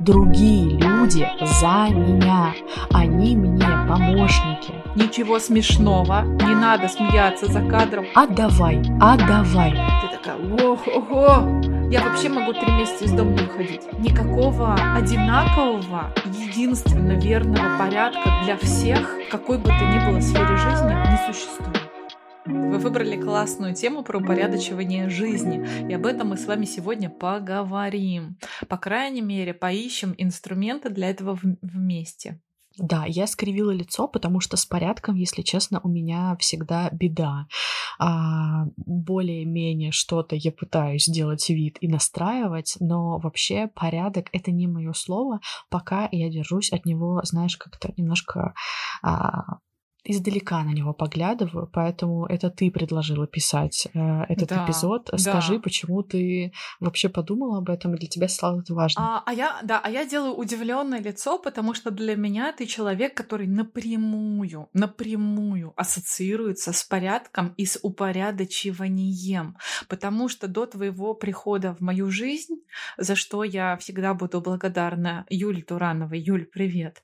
другие люди за меня. Они мне помощники. Ничего смешного, не надо смеяться за кадром. А давай, а давай. Ты такая, ох, ого, я вообще могу три месяца из дома не выходить. Никакого одинакового, единственно верного порядка для всех, какой бы то ни было сфере жизни, не существует. Вы выбрали классную тему про упорядочивание жизни, и об этом мы с вами сегодня поговорим. По крайней мере, поищем инструменты для этого вместе. Да, я скривила лицо, потому что с порядком, если честно, у меня всегда беда. А, более-менее что-то я пытаюсь сделать вид и настраивать, но вообще порядок — это не мое слово, пока я держусь от него, знаешь, как-то немножко а, издалека на него поглядываю, поэтому это ты предложила писать э, этот да, эпизод. Скажи, да. почему ты вообще подумала об этом, и для тебя стало это важно? А, а я, да, а я делаю удивленное лицо, потому что для меня ты человек, который напрямую, напрямую ассоциируется с порядком и с упорядочиванием, потому что до твоего прихода в мою жизнь, за что я всегда буду благодарна Юле Турановой, Юль, привет,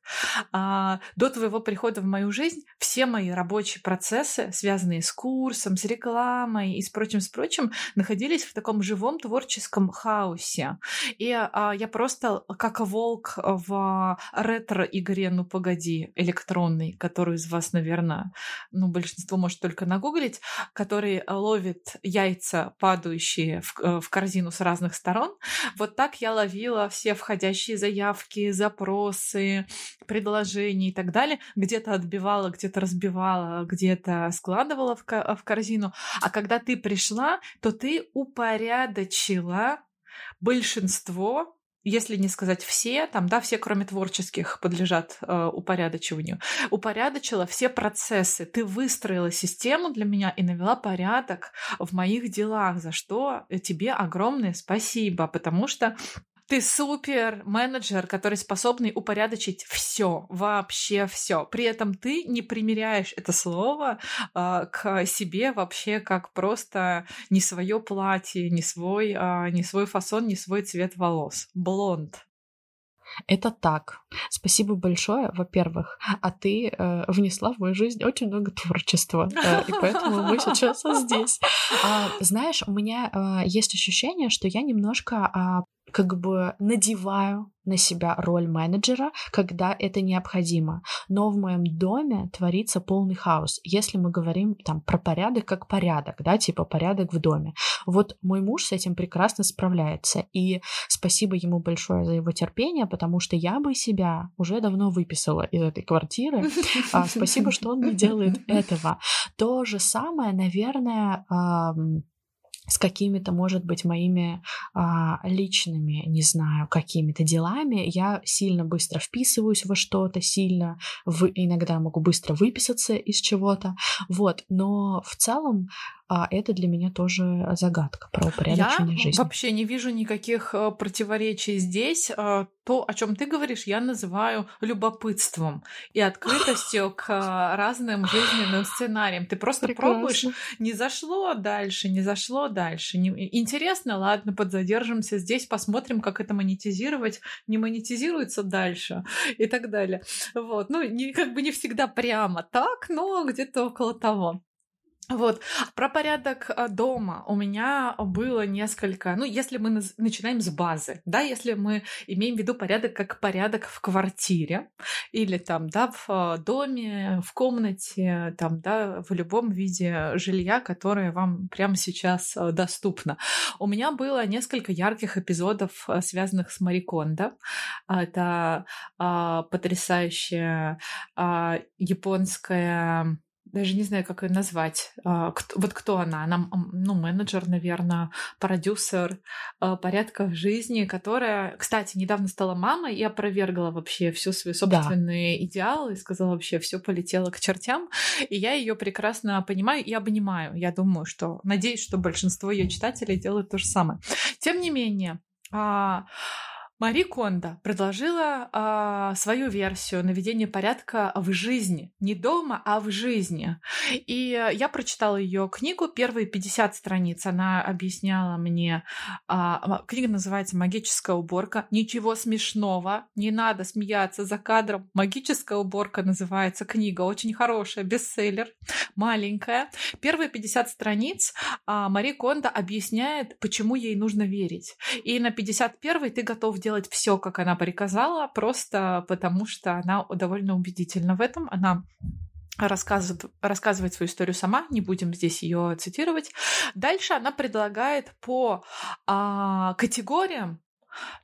а, до твоего прихода в мою жизнь все мои рабочие процессы, связанные с курсом, с рекламой и с прочим, с прочим, находились в таком живом творческом хаосе. И а, я просто как волк в ретро-игре «Ну, погоди», электронной, которую из вас, наверное, ну, большинство может только нагуглить, который ловит яйца, падающие в, э, в корзину с разных сторон. Вот так я ловила все входящие заявки, запросы, предложения и так далее. Где-то отбивала, где-то разбивала, где-то складывала в, в корзину. А когда ты пришла, то ты упорядочила большинство если не сказать все, там, да, все, кроме творческих, подлежат э, упорядочиванию, упорядочила все процессы. Ты выстроила систему для меня и навела порядок в моих делах, за что тебе огромное спасибо, потому что ты супер менеджер, который способный упорядочить все, вообще все. При этом ты не примеряешь это слово э, к себе вообще как просто не свое платье, не свой, э, не свой фасон, не свой цвет волос. Блонд. Это так. Спасибо большое, во-первых. А ты э, внесла в мою жизнь очень много творчества, э, и поэтому мы сейчас здесь. А, знаешь, у меня э, есть ощущение, что я немножко а, как бы надеваю на себя роль менеджера, когда это необходимо. Но в моем доме творится полный хаос. Если мы говорим там про порядок как порядок, да, типа порядок в доме. Вот мой муж с этим прекрасно справляется. И спасибо ему большое за его терпение, потому что я бы себя уже давно выписала из этой квартиры. А, спасибо, что он не делает этого. То же самое, наверное, с какими-то, может быть, моими а, личными, не знаю, какими-то делами, я сильно быстро вписываюсь во что-то, сильно в, иногда могу быстро выписаться из чего-то, вот, но в целом а это для меня тоже загадка про упорядочение я жизни. вообще не вижу никаких э, противоречий здесь. Э, то, о чем ты говоришь, я называю любопытством и открытостью к э, разным жизненным сценариям. Ты просто Прекрасно. пробуешь, не зашло дальше, не зашло дальше. Интересно, ладно, подзадержимся здесь, посмотрим, как это монетизировать, не монетизируется дальше и так далее. Вот, ну, не, как бы не всегда прямо так, но где-то около того. Вот. Про порядок а, дома у меня было несколько... Ну, если мы начинаем с базы, да, если мы имеем в виду порядок как порядок в квартире или там, да, в а, доме, в комнате, там, да, в любом виде жилья, которое вам прямо сейчас а, доступно. У меня было несколько ярких эпизодов, связанных с Марикондо. Это потрясающая японская даже не знаю, как ее назвать. А, вот кто она? Она, ну, менеджер, наверное, продюсер а, порядка в жизни, которая, кстати, недавно стала мамой и опровергла вообще все свои собственные да. идеалы и сказала вообще, все полетело к чертям. И я ее прекрасно понимаю и обнимаю. Я думаю, что, надеюсь, что большинство ее читателей делают то же самое. Тем не менее, а, Мари Кондо предложила а, свою версию наведения порядка в жизни. Не дома, а в жизни. И я прочитала ее книгу, первые 50 страниц. Она объясняла мне... А, книга называется «Магическая уборка». Ничего смешного, не надо смеяться за кадром. «Магическая уборка» называется книга. Очень хорошая, бестселлер, маленькая. Первые 50 страниц а, Мари Кондо объясняет, почему ей нужно верить. И на 51 ты готов делать все, как она приказала, просто потому что она довольно убедительна в этом. Она рассказывает, рассказывает свою историю сама, не будем здесь ее цитировать. Дальше она предлагает по а, категориям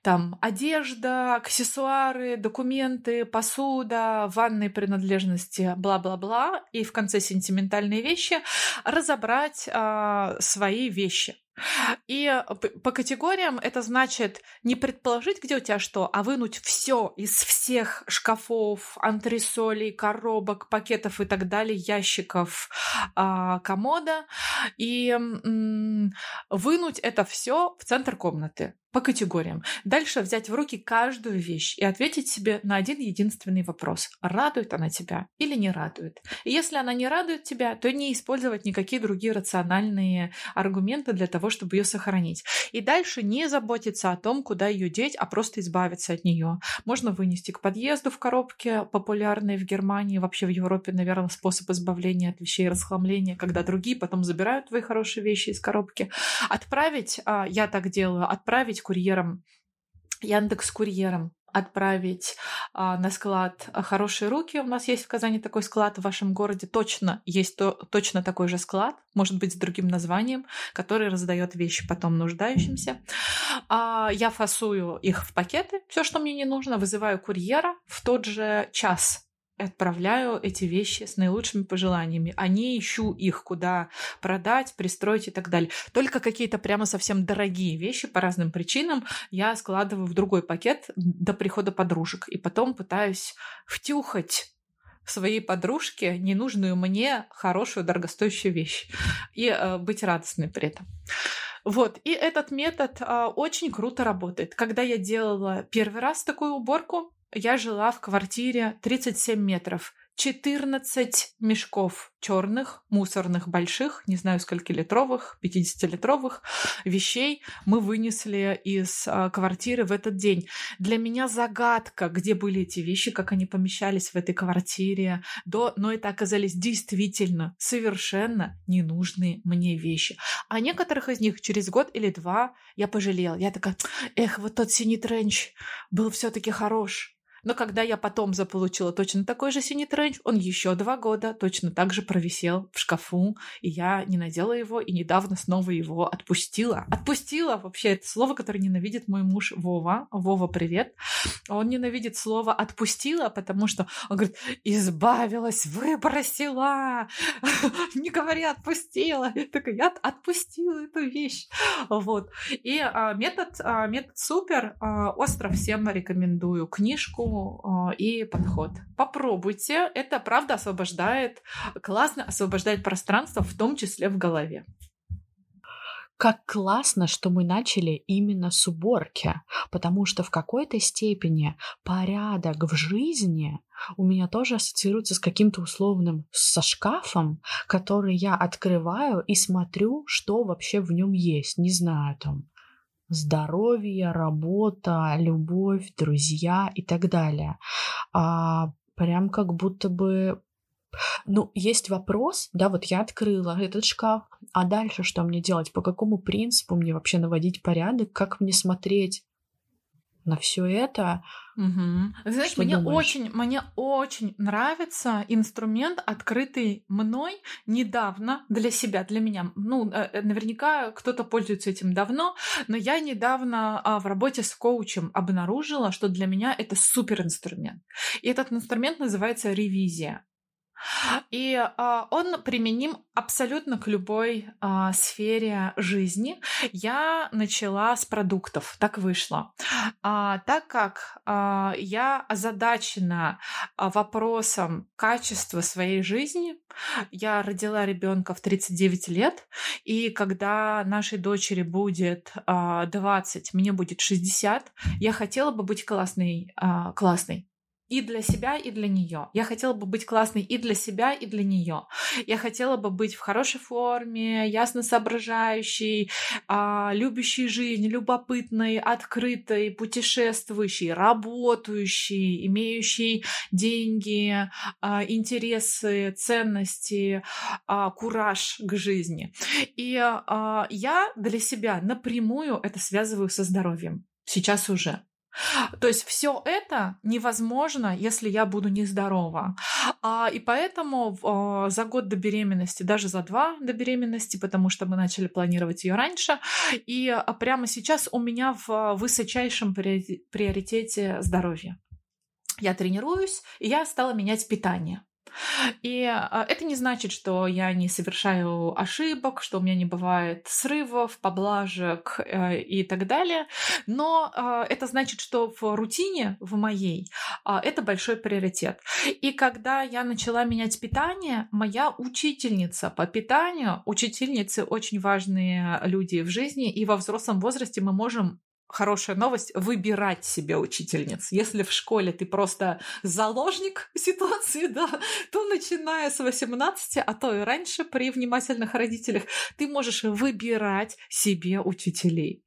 там одежда, аксессуары, документы, посуда, ванные принадлежности, бла-бла-бла, и в конце сентиментальные вещи, разобрать а, свои вещи. И по категориям это значит не предположить, где у тебя что, а вынуть все из всех шкафов, антресолей, коробок, пакетов и так далее, ящиков, а, комода, и вынуть это все в центр комнаты по категориям. Дальше взять в руки каждую вещь и ответить себе на один единственный вопрос. Радует она тебя или не радует? И если она не радует тебя, то не использовать никакие другие рациональные аргументы для того, чтобы ее сохранить. И дальше не заботиться о том, куда ее деть, а просто избавиться от нее. Можно вынести к подъезду в коробке, популярной в Германии, вообще в Европе, наверное, способ избавления от вещей расхламления, когда другие потом забирают твои хорошие вещи из коробки. Отправить, а, я так делаю, отправить курьером, Яндекс курьером отправить а, на склад хорошие руки. У нас есть в Казани такой склад, в вашем городе точно есть то, точно такой же склад, может быть, с другим названием, который раздает вещи потом нуждающимся. А, я фасую их в пакеты, все, что мне не нужно, вызываю курьера в тот же час отправляю эти вещи с наилучшими пожеланиями, а не ищу их куда продать, пристроить и так далее. Только какие-то прямо совсем дорогие вещи по разным причинам я складываю в другой пакет до прихода подружек и потом пытаюсь втюхать своей подружке ненужную мне хорошую дорогостоящую вещь и э, быть радостной при этом. Вот, и этот метод э, очень круто работает. Когда я делала первый раз такую уборку, я жила в квартире 37 метров. 14 мешков черных, мусорных, больших, не знаю, скольки литровых, 50-литровых вещей мы вынесли из а, квартиры в этот день. Для меня загадка, где были эти вещи, как они помещались в этой квартире, до, но это оказались действительно совершенно ненужные мне вещи. А некоторых из них через год или два я пожалела. Я такая, эх, вот тот синий тренч был все-таки хорош. Но когда я потом заполучила точно такой же синий тренч, он еще два года точно так же провисел в шкафу, и я не надела его, и недавно снова его отпустила. Отпустила вообще это слово, которое ненавидит мой муж Вова. Вова, привет. Он ненавидит слово «отпустила», потому что он говорит «избавилась, выбросила». Не говори «отпустила». Я такая, я отпустила эту вещь. Вот. И а, метод, а, метод супер. А, остро всем рекомендую книжку а, и подход. Попробуйте, это правда освобождает, классно освобождает пространство, в том числе в голове. Как классно, что мы начали именно с уборки, потому что в какой-то степени порядок в жизни у меня тоже ассоциируется с каким-то условным со шкафом, который я открываю и смотрю, что вообще в нем есть. Не знаю, там здоровье, работа, любовь, друзья и так далее. А, прям как будто бы ну, есть вопрос, да, вот я открыла этот шкаф, а дальше что мне делать? По какому принципу мне вообще наводить порядок? Как мне смотреть на все это. Угу. Знаешь, мне очень, мне очень нравится инструмент, открытый мной недавно для себя, для меня. Ну, э, э, наверняка кто-то пользуется этим давно, но я недавно а, в работе с коучем обнаружила, что для меня это супер инструмент. И этот инструмент называется ревизия. И а, он применим абсолютно к любой а, сфере жизни. Я начала с продуктов, так вышло. А, так как а, я озадачена вопросом качества своей жизни, я родила ребенка в 39 лет, и когда нашей дочери будет а, 20, мне будет 60, я хотела бы быть классной, а, классной и для себя, и для нее. Я хотела бы быть классной и для себя, и для нее. Я хотела бы быть в хорошей форме, ясно соображающей, а, любящей жизнь, любопытной, открытой, путешествующей, работающей, имеющей деньги, а, интересы, ценности, а, кураж к жизни. И я для себя напрямую это связываю со здоровьем. Сейчас уже. То есть все это невозможно, если я буду нездорова. А, и поэтому а, за год до беременности, даже за два до беременности, потому что мы начали планировать ее раньше, и а, прямо сейчас у меня в высочайшем приоритете здоровье. Я тренируюсь, и я стала менять питание. И а, это не значит, что я не совершаю ошибок, что у меня не бывает срывов, поблажек э, и так далее. Но а, это значит, что в рутине, в моей, а, это большой приоритет. И когда я начала менять питание, моя учительница по питанию, учительницы очень важные люди в жизни, и во взрослом возрасте мы можем хорошая новость, выбирать себе учительниц. Если в школе ты просто заложник ситуации, да, то начиная с 18, а то и раньше при внимательных родителях, ты можешь выбирать себе учителей.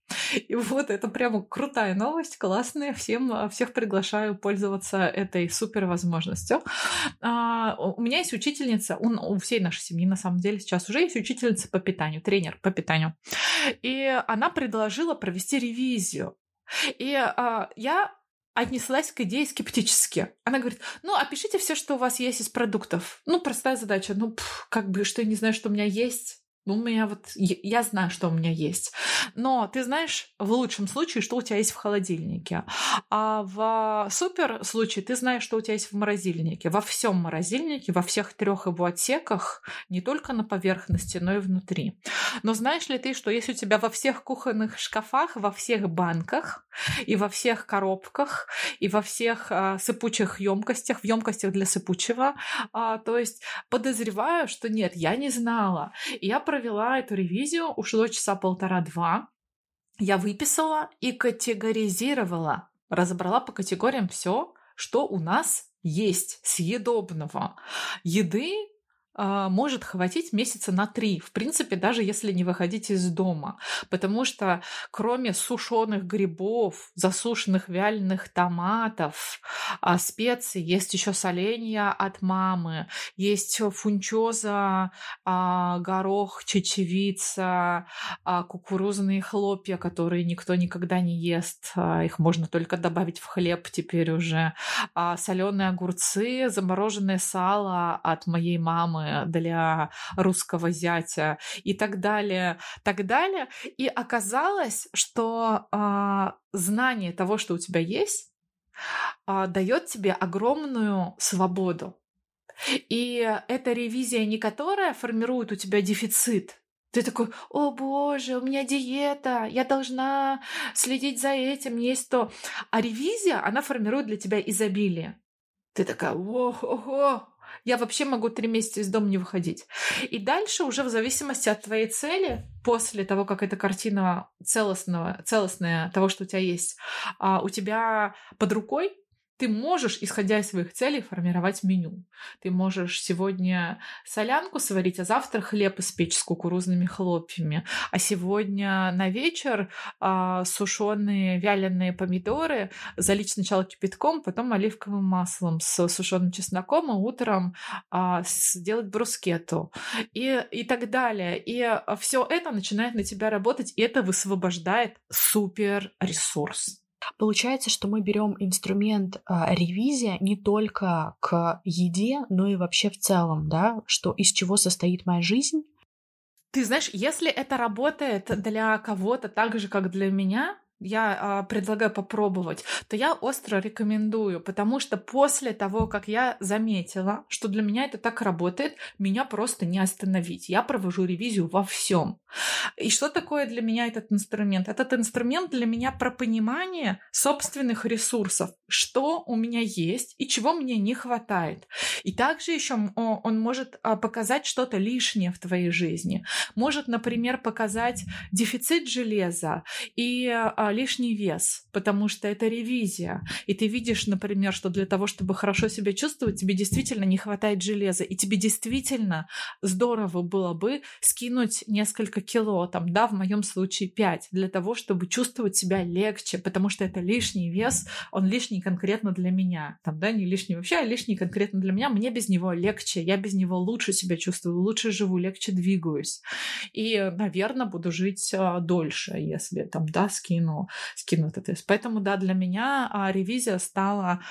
И вот это прямо крутая новость, классная. Всем, всех приглашаю пользоваться этой супер возможностью. А, у меня есть учительница, у, у всей нашей семьи на самом деле сейчас уже есть учительница по питанию, тренер по питанию. И она предложила провести ревизию. И а, я отнеслась к идее скептически. Она говорит, ну, опишите все, что у вас есть из продуктов. Ну, простая задача. Ну, пф, как бы, что я не знаю, что у меня есть. Ну, у меня вот... Я знаю, что у меня есть. Но ты знаешь, в лучшем случае, что у тебя есть в холодильнике. А в супер случае ты знаешь, что у тебя есть в морозильнике. Во всем морозильнике, во всех трех его отсеках, не только на поверхности, но и внутри. Но знаешь ли ты, что есть у тебя во всех кухонных шкафах, во всех банках и во всех коробках и во всех а, сыпучих емкостях, в емкостях для сыпучего. А, то есть подозреваю, что нет, я не знала. И я провела эту ревизию, ушло часа полтора-два. Я выписала и категоризировала, разобрала по категориям все, что у нас есть съедобного. Еды может хватить месяца на три, в принципе, даже если не выходить из дома. Потому что кроме сушеных грибов, засушенных вяленых томатов, а, специй, есть еще соленья от мамы, есть фунчоза, а, горох, чечевица, кукурузные хлопья, которые никто никогда не ест. Их можно только добавить в хлеб теперь уже. Соленые огурцы, замороженное сало от моей мамы, для русского зятя и так далее, так далее. И оказалось, что э, знание того, что у тебя есть, э, дает тебе огромную свободу. И эта ревизия не которая формирует у тебя дефицит, ты такой, о боже, у меня диета, я должна следить за этим, есть то. А ревизия, она формирует для тебя изобилие. Ты такая, ого, я вообще могу три месяца из дома не выходить. И дальше уже в зависимости от твоей цели, после того, как эта картина целостного, целостная того, что у тебя есть, а, у тебя под рукой, ты можешь, исходя из своих целей, формировать меню. Ты можешь сегодня солянку сварить, а завтра хлеб испечь с кукурузными хлопьями. А сегодня на вечер а, сушеные вяленые помидоры залить сначала кипятком, потом оливковым маслом с сушеным чесноком, а утром а, сделать брускету. И, и так далее. И все это начинает на тебя работать, и это высвобождает супер ресурс. Получается, что мы берем инструмент а, ревизия не только к еде, но и вообще в целом, да, что из чего состоит моя жизнь. Ты знаешь, если это работает для кого-то так же, как для меня, я а, предлагаю попробовать, то я остро рекомендую, потому что после того, как я заметила, что для меня это так работает, меня просто не остановить. Я провожу ревизию во всем. И что такое для меня этот инструмент? Этот инструмент для меня про понимание собственных ресурсов, что у меня есть и чего мне не хватает. И также еще он может а, показать что-то лишнее в твоей жизни. Может, например, показать дефицит железа и а, лишний вес, потому что это ревизия. И ты видишь, например, что для того, чтобы хорошо себя чувствовать, тебе действительно не хватает железа. И тебе действительно здорово было бы скинуть несколько кило, там, да, в моем случае 5, для того, чтобы чувствовать себя легче, потому что это лишний вес, он лишний конкретно для меня. Там, да, не лишний вообще, а лишний конкретно для меня. Мне без него легче, я без него лучше себя чувствую, лучше живу, легче двигаюсь. И, наверное, буду жить а, дольше, если там, да, скину, скину этот вес. Поэтому, да, для меня а, ревизия стала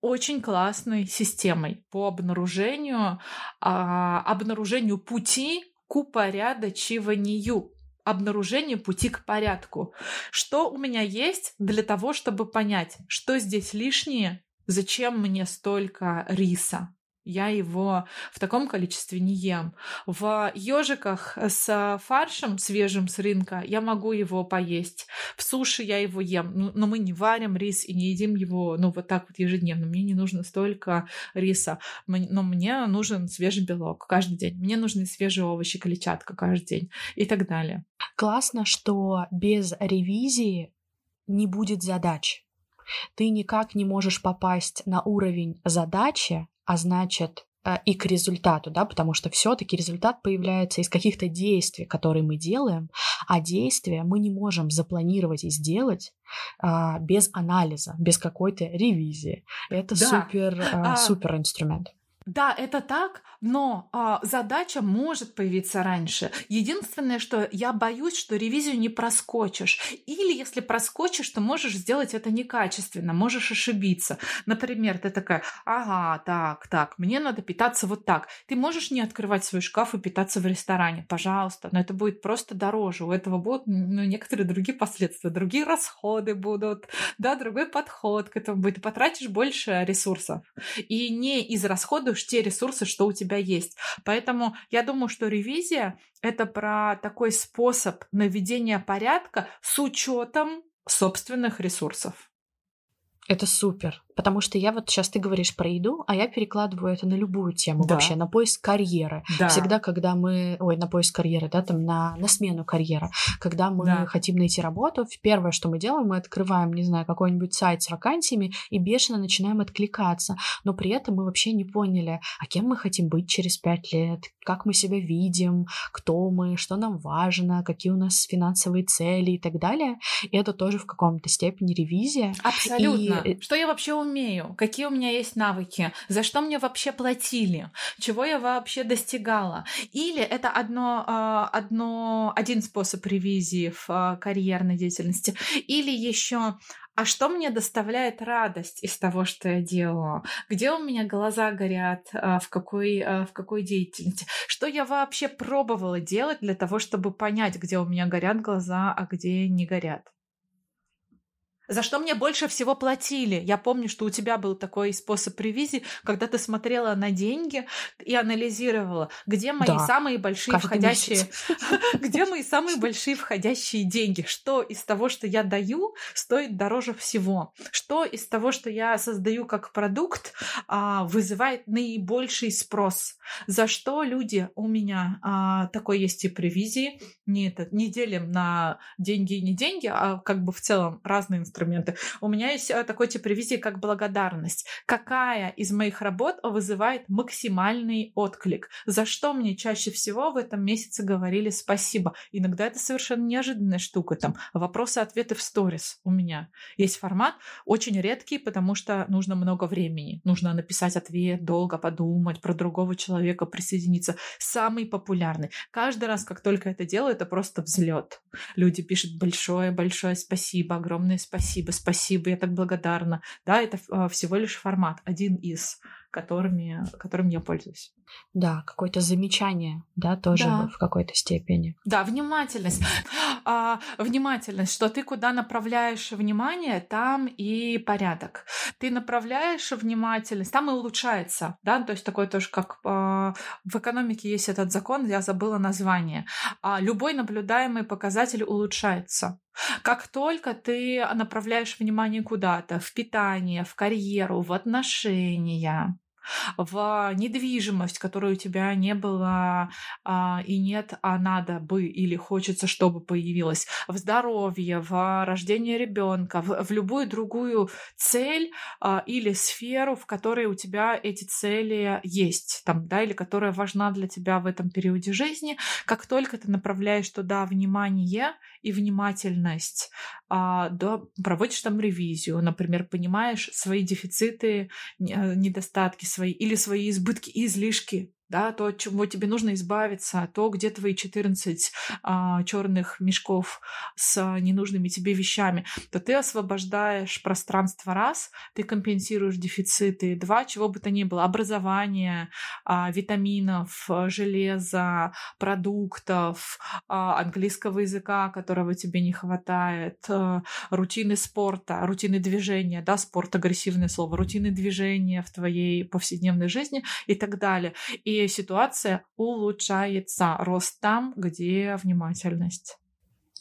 очень классной системой по обнаружению, а, обнаружению пути к упорядочиванию обнаружению пути к порядку. Что у меня есть для того, чтобы понять, что здесь лишнее, зачем мне столько риса, я его в таком количестве не ем. В ежиках с фаршем свежим с рынка я могу его поесть. В суши я его ем. Ну, но мы не варим рис и не едим его, ну, вот так вот ежедневно. Мне не нужно столько риса. Но мне нужен свежий белок каждый день. Мне нужны свежие овощи, клетчатка каждый день и так далее. Классно, что без ревизии не будет задач. Ты никак не можешь попасть на уровень задачи, а значит э, и к результату, да, потому что все-таки результат появляется из каких-то действий, которые мы делаем, а действия мы не можем запланировать и сделать а, без анализа, без какой-то ревизии. Это да. супер, а, а... супер инструмент. Да, это так, но а, задача может появиться раньше. Единственное, что я боюсь, что ревизию не проскочишь. Или если проскочишь, то можешь сделать это некачественно, можешь ошибиться. Например, ты такая, ага, так, так, мне надо питаться вот так. Ты можешь не открывать свой шкаф и питаться в ресторане, пожалуйста, но это будет просто дороже. У этого будут ну, некоторые другие последствия, другие расходы будут, да, другой подход к этому будет. Ты потратишь больше ресурсов. И не из расходов используешь те ресурсы, что у тебя есть. Поэтому я думаю, что ревизия — это про такой способ наведения порядка с учетом собственных ресурсов. Это супер. Потому что я вот сейчас ты говоришь про еду, а я перекладываю это на любую тему да. вообще, на поиск карьеры. Да. Всегда, когда мы, ой, на поиск карьеры, да, там на, на смену карьеры, когда мы да. хотим найти работу, первое, что мы делаем, мы открываем, не знаю, какой-нибудь сайт с вакансиями и бешено начинаем откликаться. Но при этом мы вообще не поняли, а кем мы хотим быть через пять лет, как мы себя видим, кто мы, что нам важно, какие у нас финансовые цели и так далее. И это тоже в каком-то степени ревизия. Абсолютно. И... Что я вообще умею? какие у меня есть навыки, за что мне вообще платили, чего я вообще достигала. Или это одно, а, одно, один способ ревизии в а, карьерной деятельности. Или еще а что мне доставляет радость из того, что я делаю? Где у меня глаза горят? А, в какой, в какой деятельности? Что я вообще пробовала делать для того, чтобы понять, где у меня горят глаза, а где не горят? За что мне больше всего платили? Я помню, что у тебя был такой способ ревизии, когда ты смотрела на деньги и анализировала, где мои да, самые большие входящие, где мои самые большие входящие деньги, что из того, что я даю, стоит дороже всего, что из того, что я создаю как продукт, а, вызывает наибольший спрос, за что люди у меня а, такой есть тип ревизии, не это не делим на деньги и не деньги, а как бы в целом разные инструменты инструменты. У меня есть э, такой тип ревизии, как благодарность. Какая из моих работ вызывает максимальный отклик? За что мне чаще всего в этом месяце говорили спасибо? Иногда это совершенно неожиданная штука. Там вопросы-ответы в сторис у меня. Есть формат, очень редкий, потому что нужно много времени. Нужно написать ответ, долго подумать, про другого человека присоединиться. Самый популярный. Каждый раз, как только это делаю, это просто взлет. Люди пишут большое-большое спасибо, огромное спасибо спасибо, спасибо, я так благодарна. Да, это а, всего лишь формат, один из. Которыми, которыми я пользуюсь. Да, какое-то замечание, да, тоже да. в какой-то степени. Да, внимательность. А, внимательность, что ты куда направляешь внимание, там и порядок. Ты направляешь внимательность, там и улучшается, да, то есть такое тоже, как а, в экономике есть этот закон, я забыла название. А, любой наблюдаемый показатель улучшается. Как только ты направляешь внимание куда-то, в питание, в карьеру, в отношения, в недвижимость, которой у тебя не было а, и нет, а надо бы или хочется, чтобы появилась, в здоровье, в рождение ребенка, в, в любую другую цель а, или сферу, в которой у тебя эти цели есть, там, да, или которая важна для тебя в этом периоде жизни, как только ты направляешь туда внимание и внимательность, а, да, проводишь там ревизию, например, понимаешь свои дефициты, э, недостатки свои или свои избытки и излишки, да, то, от чего тебе нужно избавиться, то, где твои 14 а, черных мешков с ненужными тебе вещами, то ты освобождаешь пространство раз, ты компенсируешь дефициты два, чего бы то ни было, образование, а, витаминов, железа, продуктов, а, английского языка, которого тебе не хватает, а, рутины спорта, рутины движения, да, спорт агрессивное слово, рутины движения в твоей повседневной жизни и так далее. И ситуация улучшается. Рост там, где внимательность.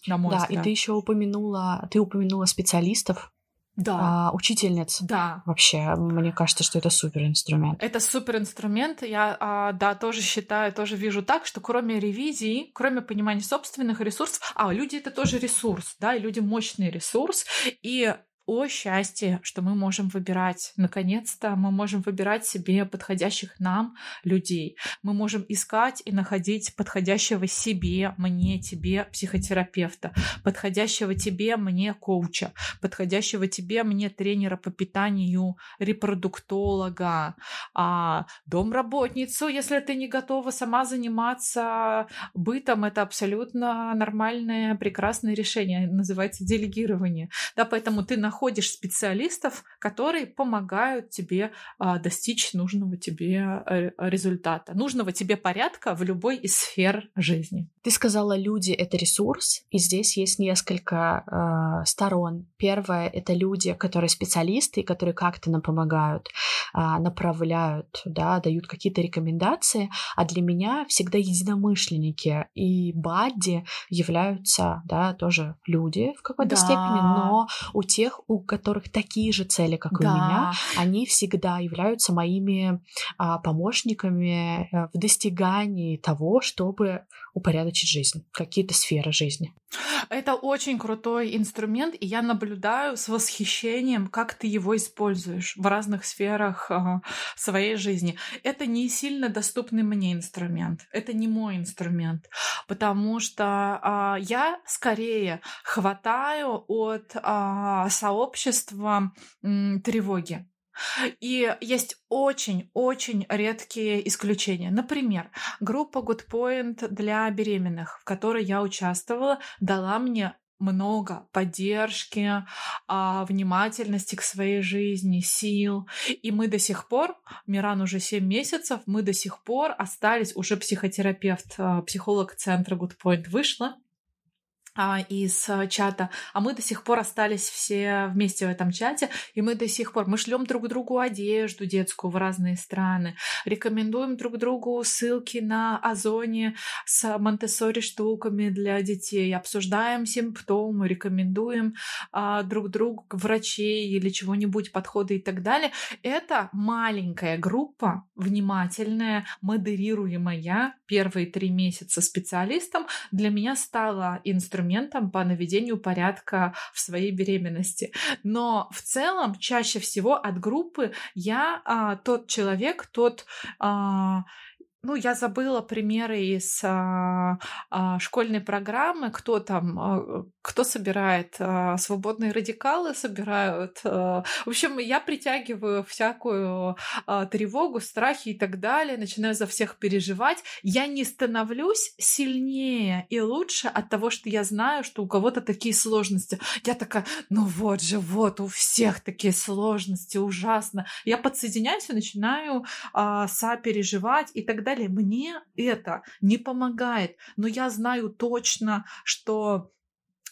На мой да, взгляд. и ты еще упомянула, ты упомянула специалистов, да. а, учительниц. Да. Вообще, мне кажется, что это супер инструмент. Это супер инструмент. Я, а, да, тоже считаю, тоже вижу так, что кроме ревизии, кроме понимания собственных ресурсов, а, люди это тоже ресурс, да, и люди мощный ресурс, и о счастье, что мы можем выбирать. Наконец-то мы можем выбирать себе подходящих нам людей. Мы можем искать и находить подходящего себе, мне, тебе психотерапевта, подходящего тебе, мне коуча, подходящего тебе, мне тренера по питанию, репродуктолога, а, домработницу, если ты не готова сама заниматься бытом, это абсолютно нормальное, прекрасное решение, называется делегирование. Да, поэтому ты находишь находишь специалистов, которые помогают тебе а, достичь нужного тебе э, результата, нужного тебе порядка в любой из сфер жизни. Ты сказала, люди — это ресурс, и здесь есть несколько э, сторон. Первое — это люди, которые специалисты, которые как-то нам помогают, э, направляют, да, дают какие-то рекомендации, а для меня всегда единомышленники и бадди являются, да, тоже люди в какой-то да. степени, но у тех, у которых такие же цели, как да. и у меня, они всегда являются моими а, помощниками э, в достигании того, чтобы упорядочить жизнь, какие-то сферы жизни. Это очень крутой инструмент, и я наблюдаю с восхищением, как ты его используешь в разных сферах э, своей жизни. Это не сильно доступный мне инструмент, это не мой инструмент, потому что э, я скорее хватаю от э, сообщества э, тревоги. И есть очень-очень редкие исключения. Например, группа Good Point для беременных, в которой я участвовала, дала мне много поддержки, а, внимательности к своей жизни, сил. И мы до сих пор, Миран уже 7 месяцев, мы до сих пор остались, уже психотерапевт, а, психолог центра Good Point вышла, из э, чата, а мы до сих пор остались все вместе в этом чате, и мы до сих пор, мы шлем друг другу одежду детскую в разные страны, рекомендуем друг другу ссылки на Озоне с монте штуками для детей, обсуждаем симптомы, рекомендуем а, друг другу врачей или чего-нибудь, подходы и так далее. Это маленькая группа, внимательная, модерируемая первые три месяца специалистом, для меня стала инструментом инструментом по наведению порядка в своей беременности. Но в целом чаще всего от группы я а, тот человек, тот а, ну, я забыла примеры из а, а, школьной программы, кто там, а, кто собирает, а, свободные радикалы собирают. А, в общем, я притягиваю всякую а, тревогу, страхи и так далее, начинаю за всех переживать. Я не становлюсь сильнее и лучше от того, что я знаю, что у кого-то такие сложности. Я такая, ну вот же, вот у всех такие сложности, ужасно. Я подсоединяюсь и начинаю а, сопереживать и так далее далее. Мне это не помогает, но я знаю точно, что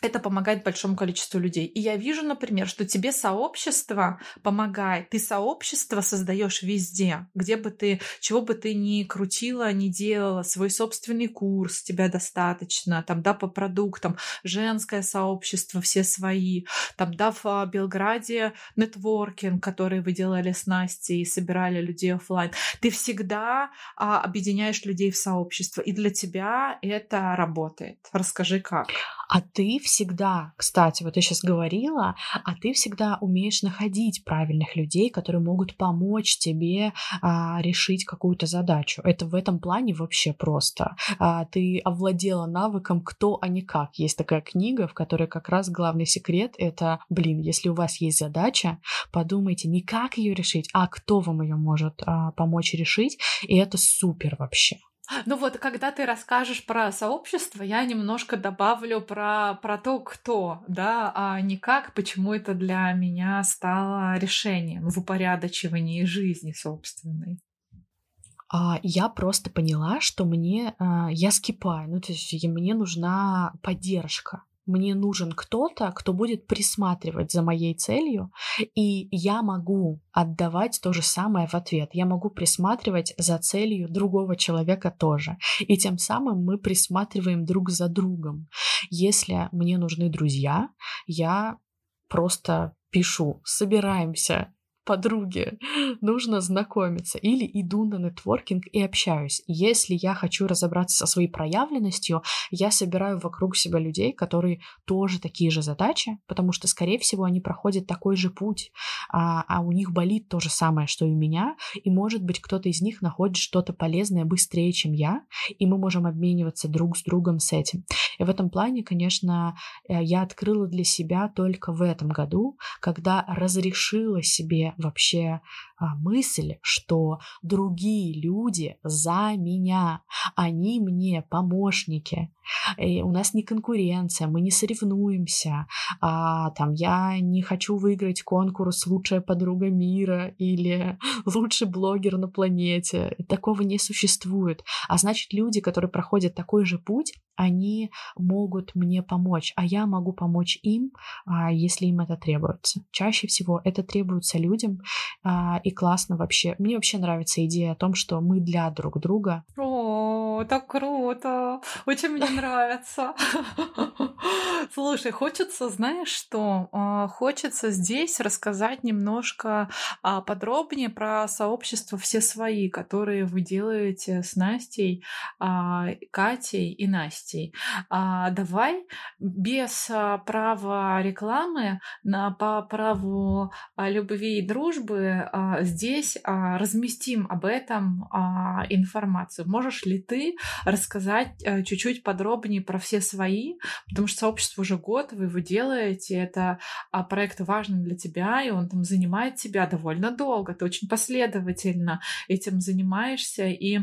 это помогает большому количеству людей. И я вижу, например, что тебе сообщество помогает. Ты сообщество создаешь везде, где бы ты, чего бы ты ни крутила, ни делала, свой собственный курс тебя достаточно, там, да, по продуктам, женское сообщество, все свои, там, да, в Белграде нетворкинг, который вы делали с Настей и собирали людей офлайн. Ты всегда а, объединяешь людей в сообщество, и для тебя это работает. Расскажи, как. А ты всегда, кстати, вот я сейчас говорила, а ты всегда умеешь находить правильных людей, которые могут помочь тебе а, решить какую-то задачу. Это в этом плане вообще просто. А, ты овладела навыком кто, а не как. Есть такая книга, в которой как раз главный секрет это, блин, если у вас есть задача, подумайте не как ее решить, а кто вам ее может а, помочь решить, и это супер вообще. Ну вот, когда ты расскажешь про сообщество, я немножко добавлю про, про то, кто, да, а не как, почему это для меня стало решением в упорядочивании жизни собственной. А, я просто поняла, что мне а, я скипаю, ну то есть мне нужна поддержка мне нужен кто-то, кто будет присматривать за моей целью, и я могу отдавать то же самое в ответ. Я могу присматривать за целью другого человека тоже. И тем самым мы присматриваем друг за другом. Если мне нужны друзья, я просто пишу, собираемся, подруги, нужно знакомиться. Или иду на нетворкинг и общаюсь. Если я хочу разобраться со своей проявленностью, я собираю вокруг себя людей, которые тоже такие же задачи, потому что, скорее всего, они проходят такой же путь, а, а у них болит то же самое, что и у меня, и, может быть, кто-то из них находит что-то полезное быстрее, чем я, и мы можем обмениваться друг с другом с этим. И в этом плане, конечно, э, я открыла для себя только в этом году, когда разрешила себе вообще а, мысль, что другие люди за меня, они мне помощники. И у нас не конкуренция, мы не соревнуемся. А, там я не хочу выиграть конкурс «Лучшая подруга мира» или «Лучший блогер на планете». Такого не существует. А значит, люди, которые проходят такой же путь, они могут мне помочь, а я могу помочь им, а, если им это требуется. Чаще всего это требуется людям, а, и классно вообще. Мне вообще нравится идея о том, что мы для друг друга. О, так круто! Очень мне нравится. Слушай, хочется, знаешь что? А, хочется здесь рассказать немножко а, подробнее про сообщество «Все свои», которые вы делаете с Настей, а, Катей и Настей. Давай без права рекламы, по праву любви и дружбы здесь разместим об этом информацию. Можешь ли ты рассказать э, чуть-чуть подробнее про все свои, потому что сообщество уже год, вы его делаете, это а, проект важный для тебя, и он там занимает тебя довольно долго, ты очень последовательно этим занимаешься, и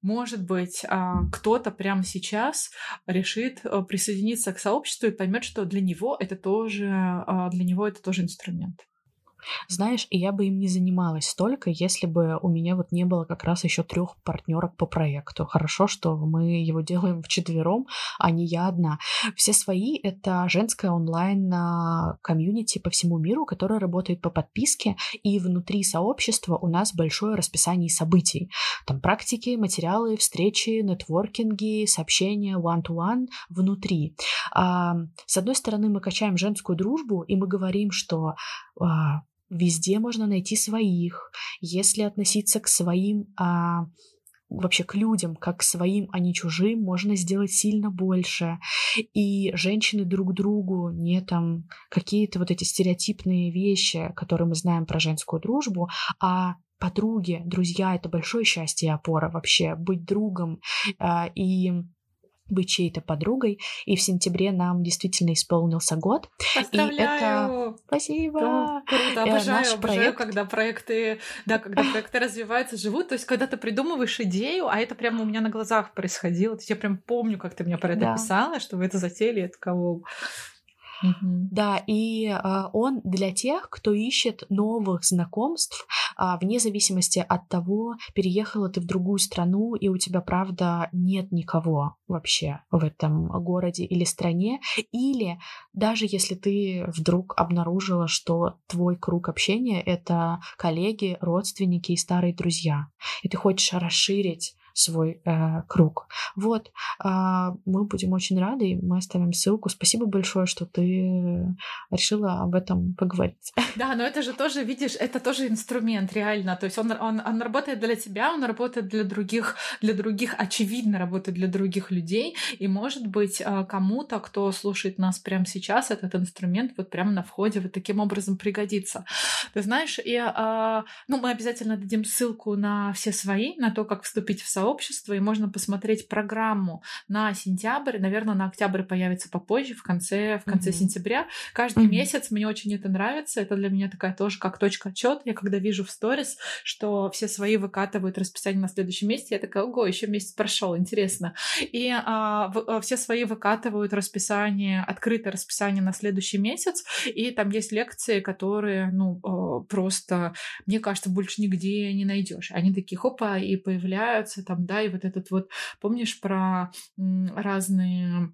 может быть, а, кто-то прямо сейчас решит э, присоединиться к сообществу и поймет, что для него это тоже, а, для него это тоже инструмент. Знаешь, и я бы им не занималась столько, если бы у меня вот не было как раз еще трех партнерок по проекту. Хорошо, что мы его делаем вчетвером, а не я одна. Все свои — это женская онлайн а, комьюнити по всему миру, которая работает по подписке, и внутри сообщества у нас большое расписание событий. Там практики, материалы, встречи, нетворкинги, сообщения one-to-one внутри. С одной стороны, мы качаем женскую дружбу, и мы говорим, что а, Везде можно найти своих. Если относиться к своим, а, вообще к людям, как к своим, а не чужим, можно сделать сильно больше. И женщины друг другу не там какие-то вот эти стереотипные вещи, которые мы знаем про женскую дружбу, а подруги, друзья — это большое счастье и опора вообще. Быть другом э, и быть чьей-то подругой. И в сентябре нам действительно исполнился год. Поздравляю! И это... Спасибо! Да, круто, э, обожаю, Наш обожаю, проект... когда проекты, да, когда проекты развиваются, живут. То есть, когда ты придумываешь идею, а это прямо у меня на глазах происходило. То есть, я прям помню, как ты мне про это да. писала, что вы это затеяли, это кого да, и э, он для тех, кто ищет новых знакомств, э, вне зависимости от того, переехала ты в другую страну, и у тебя, правда, нет никого вообще в этом городе или стране, или даже если ты вдруг обнаружила, что твой круг общения — это коллеги, родственники и старые друзья, и ты хочешь расширить свой э, круг. Вот, э, мы будем очень рады, и мы оставим ссылку. Спасибо большое, что ты решила об этом поговорить. Да, но это же тоже, видишь, это тоже инструмент, реально. То есть он, он, он работает для тебя, он работает для других, для других, очевидно, работает для других людей. И, может быть, э, кому-то, кто слушает нас прямо сейчас, этот инструмент вот прямо на входе вот таким образом пригодится. Ты знаешь, и, э, ну, мы обязательно дадим ссылку на все свои, на то, как вступить в сообщество, сообщества, и можно посмотреть программу на сентябрь. Наверное, на октябрь появится попозже, в конце, в конце mm-hmm. сентября. Каждый mm-hmm. месяц мне очень это нравится. Это для меня такая тоже как точка отчета. Я когда вижу в сторис, что все свои выкатывают расписание на следующем месяце, я такая, ого, еще месяц прошел, интересно. И а, в, а, все свои выкатывают расписание, открытое расписание на следующий месяц, и там есть лекции, которые, ну, а, просто, мне кажется, больше нигде не найдешь. Они такие, хопа, и появляются там да, и вот этот вот, помнишь про разные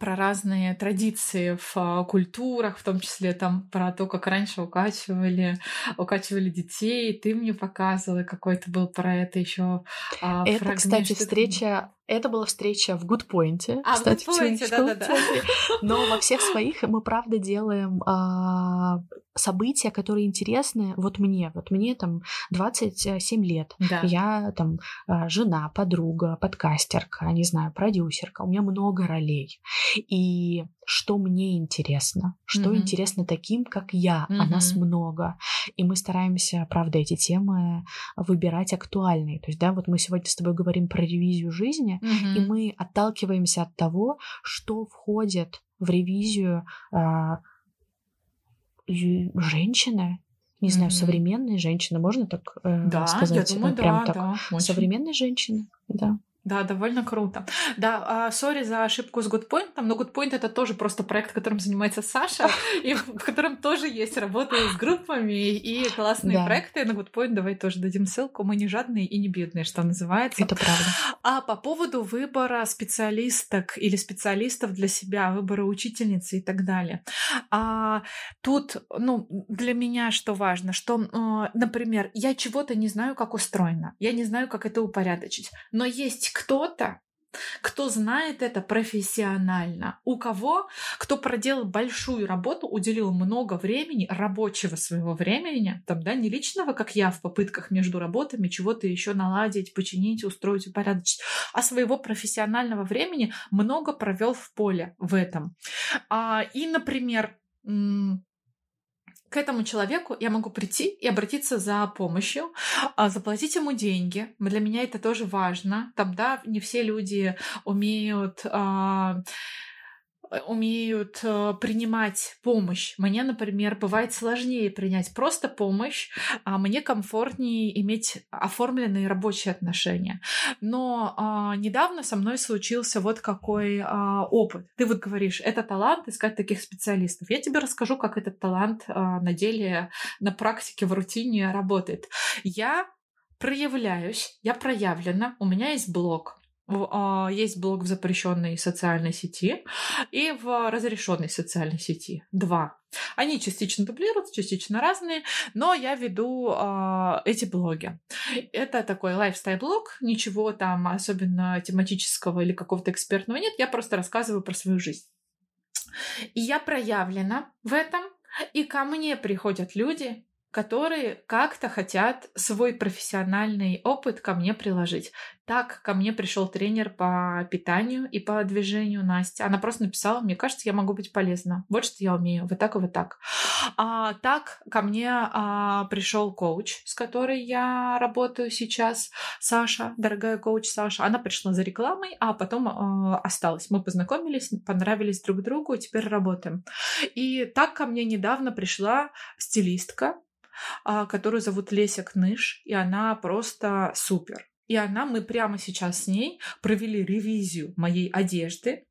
про разные традиции в а, культурах, в том числе там про то, как раньше укачивали, укачивали детей. Ты мне показывала какой-то был про это еще. А, это, фрагмент, кстати, встреча это была встреча в Гудпоинте, а, кстати, в Гудпоинте, да-да-да. Но во всех своих мы, правда, делаем а, события, которые интересны вот мне. Вот мне там 27 лет. Да. Я там а, жена, подруга, подкастерка, не знаю, продюсерка. У меня много ролей. И что мне интересно, что mm-hmm. интересно таким, как я, mm-hmm. а нас много. И мы стараемся, правда, эти темы выбирать актуальные. То есть, да, вот мы сегодня с тобой говорим про ревизию жизни, mm-hmm. и мы отталкиваемся от того, что входит в ревизию а, женщины, не знаю, mm-hmm. современные женщины, можно так э, да, сказать? Я думаю, Прям да, так. Да, очень. Современные женщины, да. Да, довольно круто. Да, сори за ошибку с Goodpoint, но Goodpoint это тоже просто проект, которым занимается Саша, и в котором тоже есть работа с группами и классные да. проекты. На Goodpoint давай тоже дадим ссылку. Мы не жадные и не бедные, что называется. Это правда. А по поводу выбора специалисток или специалистов для себя, выбора учительницы и так далее. А, тут, ну, для меня что важно, что, а, например, я чего-то не знаю, как устроено, я не знаю, как это упорядочить, но есть кто-то, кто знает это профессионально, у кого, кто проделал большую работу, уделил много времени, рабочего своего времени, там, да, не личного, как я в попытках между работами чего-то еще наладить, починить, устроить, упорядочить, а своего профессионального времени много провел в поле в этом. А, и, например, к этому человеку я могу прийти и обратиться за помощью, а, заплатить ему деньги. Для меня это тоже важно. Там, да, не все люди умеют а, умеют э, принимать помощь. Мне, например, бывает сложнее принять просто помощь, а мне комфортнее иметь оформленные рабочие отношения. Но а, недавно со мной случился вот какой а, опыт. Ты вот говоришь, это талант искать таких специалистов. Я тебе расскажу, как этот талант а, на деле, на практике, в рутине работает. Я проявляюсь, я проявлена, у меня есть блог, есть блог в запрещенной социальной сети и в разрешенной социальной сети. Два. Они частично дублируются, частично разные, но я веду э, эти блоги. Это такой лайфстайл-блог, ничего там особенно тематического или какого-то экспертного нет, я просто рассказываю про свою жизнь. И я проявлена в этом, и ко мне приходят люди которые как-то хотят свой профессиональный опыт ко мне приложить. Так ко мне пришел тренер по питанию и по движению Настя. Она просто написала, мне кажется, я могу быть полезна. Вот что я умею, вот так и вот так. А, так ко мне а, пришел коуч, с которой я работаю сейчас, Саша, дорогая коуч Саша. Она пришла за рекламой, а потом а, осталась. Мы познакомились, понравились друг другу, теперь работаем. И так ко мне недавно пришла стилистка, которую зовут Леся Кныш, и она просто супер. И она, мы прямо сейчас с ней провели ревизию моей одежды,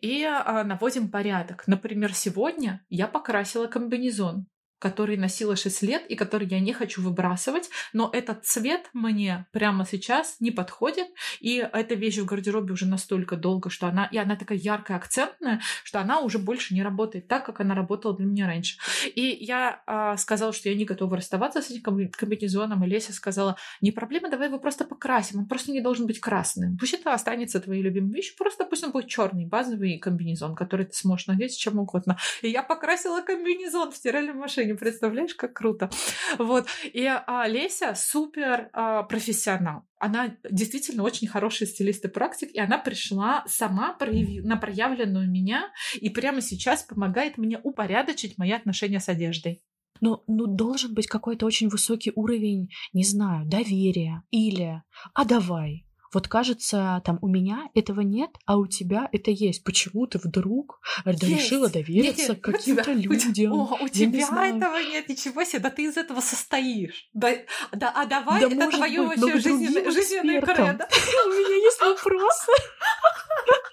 и а, наводим порядок. Например, сегодня я покрасила комбинезон который носила 6 лет и который я не хочу выбрасывать, но этот цвет мне прямо сейчас не подходит, и эта вещь в гардеробе уже настолько долго, что она, и она такая яркая, акцентная, что она уже больше не работает так, как она работала для меня раньше. И я а, сказала, что я не готова расставаться с этим комбинезоном, и Леся сказала, не проблема, давай его просто покрасим, он просто не должен быть красным. Пусть это останется твоей любимой вещью, просто пусть он будет черный, базовый комбинезон, который ты сможешь надеть чем угодно. И я покрасила комбинезон в стиральной машине не представляешь, как круто. Вот. И а, Леся супер а, профессионал. Она действительно очень хороший стилист и практик, и она пришла сама прояви, на проявленную меня и прямо сейчас помогает мне упорядочить мои отношения с одеждой. Ну, ну, должен быть какой-то очень высокий уровень, не знаю, доверия или «а давай, вот кажется, там у меня этого нет, а у тебя это есть. Почему ты вдруг есть. решила довериться нет, каким-то людям? О, у тебя этого нет, ничего себе, да ты из этого состоишь. Да, да а давай, да, это твое вообще жизненное, жизненное кредо. У меня есть вопросы.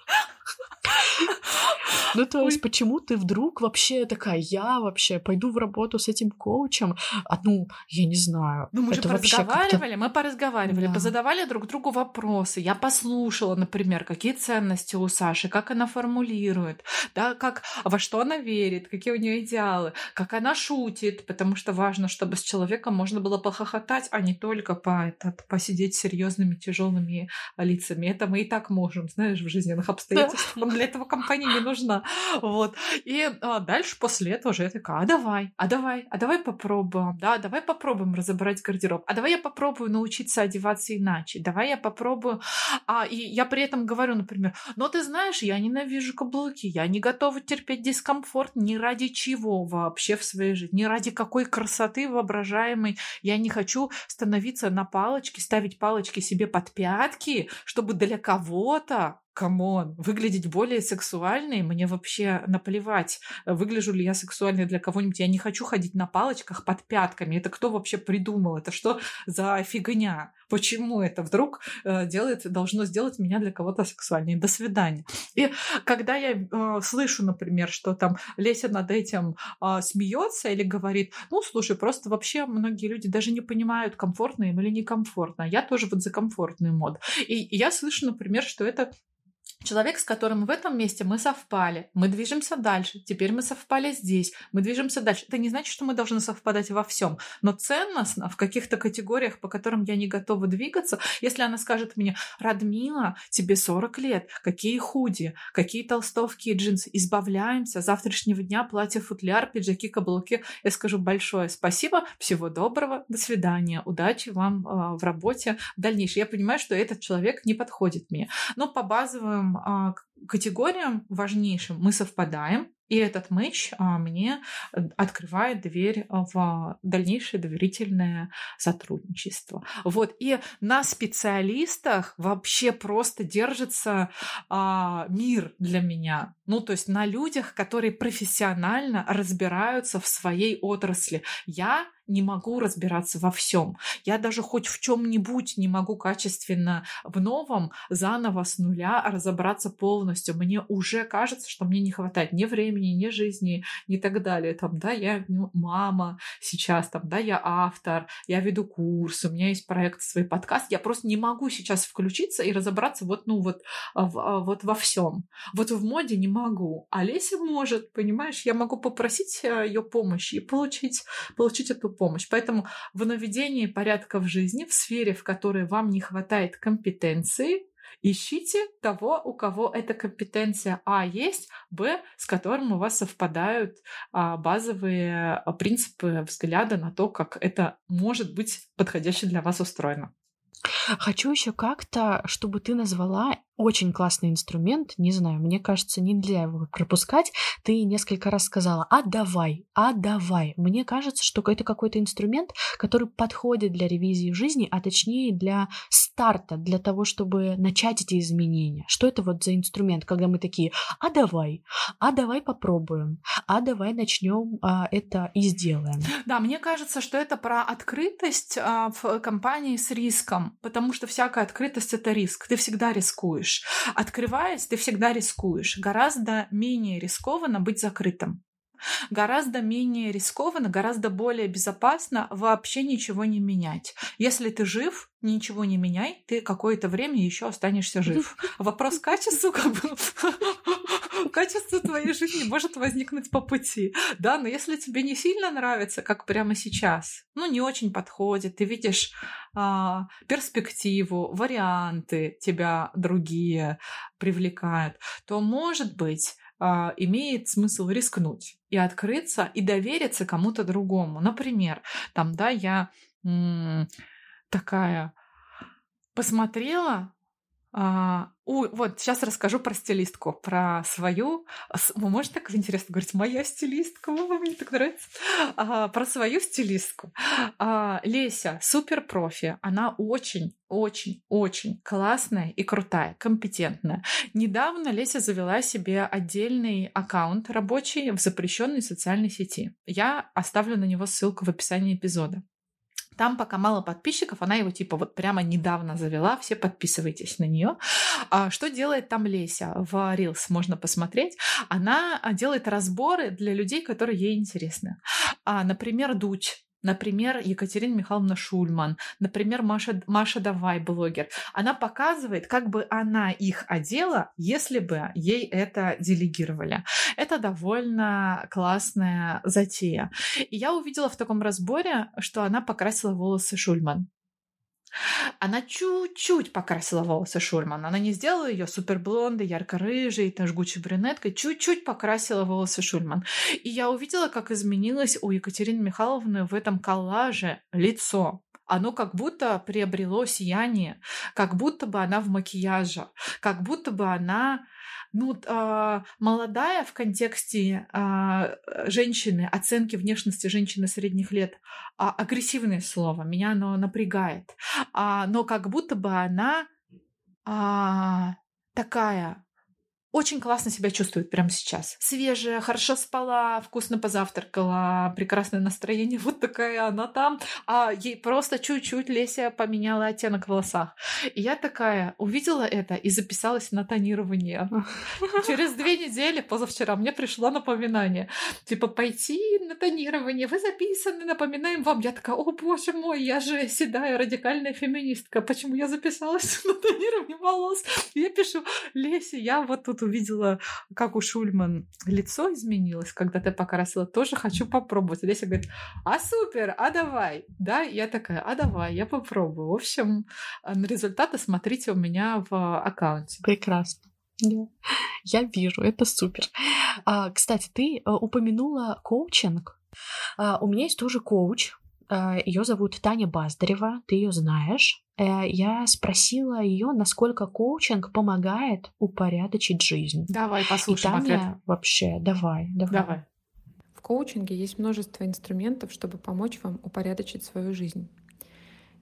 Ну, то есть, почему ты вдруг вообще такая, я вообще пойду в работу с этим коучем? А ну, я не знаю. Ну, мы же поразговаривали, мы поразговаривали, да. позадавали друг другу вопросы. Я послушала, например, какие ценности у Саши, как она формулирует, да, как, во что она верит, какие у нее идеалы, как она шутит, потому что важно, чтобы с человеком можно было похохотать, а не только по, этот, посидеть серьезными тяжелыми лицами. Это мы и так можем, знаешь, в жизненных обстоятельствах. Да. Для этого компания не нужна. Вот. И а, дальше после этого уже я такая, а давай, а давай, а давай попробуем, да, давай попробуем разобрать гардероб, а давай я попробую научиться одеваться иначе, давай я попробую. А, и я при этом говорю, например, но ты знаешь, я ненавижу каблуки, я не готова терпеть дискомфорт ни ради чего вообще в своей жизни, ни ради какой красоты воображаемой. Я не хочу становиться на палочке, ставить палочки себе под пятки, чтобы для кого-то come on, выглядеть более сексуальной, мне вообще наплевать, выгляжу ли я сексуальной для кого-нибудь. Я не хочу ходить на палочках под пятками. Это кто вообще придумал? Это что за фигня? Почему это вдруг э, делает, должно сделать меня для кого-то сексуальнее? До свидания. И когда я э, слышу, например, что там Леся над этим э, смеется или говорит, ну, слушай, просто вообще многие люди даже не понимают, комфортно им или некомфортно. Я тоже вот за комфортный мод. И я слышу, например, что это Человек, с которым в этом месте мы совпали, мы движемся дальше, теперь мы совпали здесь, мы движемся дальше. Это не значит, что мы должны совпадать во всем, но ценностно в каких-то категориях, по которым я не готова двигаться, если она скажет мне, Радмила, тебе 40 лет, какие худи, какие толстовки и джинсы, избавляемся, завтрашнего дня платье, футляр, пиджаки, каблуки, я скажу большое спасибо, всего доброго, до свидания, удачи вам э, в работе в дальнейшем. Я понимаю, что этот человек не подходит мне, но по базовым а, категориям важнейшим мы совпадаем, и этот матч а, мне э, открывает дверь в дальнейшее доверительное сотрудничество. Вот. И на специалистах вообще просто держится а, мир для меня. Ну, то есть на людях, которые профессионально разбираются в своей отрасли. Я не могу разбираться во всем. Я даже хоть в чем-нибудь не могу качественно в новом заново с нуля разобраться полностью. Мне уже кажется, что мне не хватает ни времени, ни жизни, ни так далее. Там, да, я мама сейчас, там, да, я автор, я веду курс, у меня есть проект, свой подкаст. Я просто не могу сейчас включиться и разобраться вот, ну, вот, в, вот во всем. Вот в моде не могу. А Леся может, понимаешь, я могу попросить э, ее помощи и получить, получить эту помощь. Поэтому в наведении порядка в жизни, в сфере, в которой вам не хватает компетенции, ищите того, у кого эта компетенция А есть, Б, с которым у вас совпадают а, базовые а, принципы взгляда на то, как это может быть подходяще для вас устроено. Хочу еще как-то, чтобы ты назвала очень классный инструмент, не знаю, мне кажется, нельзя его пропускать. Ты несколько раз сказала «а давай», «а давай». Мне кажется, что это какой-то инструмент, который подходит для ревизии жизни, а точнее для старта, для того, чтобы начать эти изменения. Что это вот за инструмент, когда мы такие «а давай», «а давай попробуем», «а давай начнем а, это и сделаем». Да, мне кажется, что это про открытость а, в компании с риском, потому что всякая открытость — это риск, ты всегда рискуешь рискуешь. Открываясь, ты всегда рискуешь. Гораздо менее рискованно быть закрытым. Гораздо менее рискованно, гораздо более безопасно вообще ничего не менять. Если ты жив, ничего не меняй, ты какое-то время еще останешься жив. Вопрос качества, как бы, качество твоей жизни может возникнуть по пути. Да, но если тебе не сильно нравится, как прямо сейчас, ну, не очень подходит, ты видишь а, перспективу, варианты тебя другие привлекают, то, может быть, а, имеет смысл рискнуть и открыться и довериться кому-то другому. Например, там, да, я такая посмотрела а, у, вот, сейчас расскажу про стилистку, про свою. Вы можете так интересно говорить, моя стилистка, мне так нравится. А, про свою стилистку. А, Леся, супер профи. Она очень, очень, очень классная и крутая, компетентная. Недавно Леся завела себе отдельный аккаунт рабочий в запрещенной социальной сети. Я оставлю на него ссылку в описании эпизода. Там пока мало подписчиков, она его типа вот прямо недавно завела, все подписывайтесь на нее. А что делает там Леся? В Reels можно посмотреть. Она а, делает разборы для людей, которые ей интересны. А, например, Дудь Например, Екатерина Михайловна Шульман, например, Маша, Маша Давай, блогер. Она показывает, как бы она их одела, если бы ей это делегировали. Это довольно классная затея. И я увидела в таком разборе, что она покрасила волосы Шульман. Она чуть-чуть покрасила волосы Шульман. Она не сделала ее супер блондой, ярко-рыжей, та жгучей брюнеткой. Чуть-чуть покрасила волосы Шульман. И я увидела, как изменилось у Екатерины Михайловны в этом коллаже лицо оно как будто приобрело сияние, как будто бы она в макияже, как будто бы она ну, э, молодая в контексте э, женщины, оценки внешности женщины средних лет, э, агрессивное слово, меня оно напрягает. А, но как будто бы она такая очень классно себя чувствует прямо сейчас. Свежая, хорошо спала, вкусно позавтракала, прекрасное настроение, вот такая она там. А ей просто чуть-чуть Леся поменяла оттенок в волосах. И я такая увидела это и записалась на тонирование. Через две недели, позавчера, мне пришло напоминание. Типа, пойти на тонирование, вы записаны, напоминаем вам. Я такая, о боже мой, я же седая радикальная феминистка. Почему я записалась на тонирование волос? Я пишу, Леся, я вот тут увидела, как у Шульман лицо изменилось, когда ты покрасила, тоже хочу попробовать. Леся говорит, а супер, а давай. Да, я такая, а давай, я попробую. В общем, на результаты смотрите у меня в аккаунте. Прекрасно. Да. Я вижу, это супер. А, кстати, ты а, упомянула коучинг. А, у меня есть тоже коуч. А, ее зовут Таня Баздарева, ты ее знаешь. Э, я спросила ее, насколько коучинг помогает упорядочить жизнь. Давай послушаем И Таня ответ. Вообще, давай, давай. Давай. В коучинге есть множество инструментов, чтобы помочь вам упорядочить свою жизнь.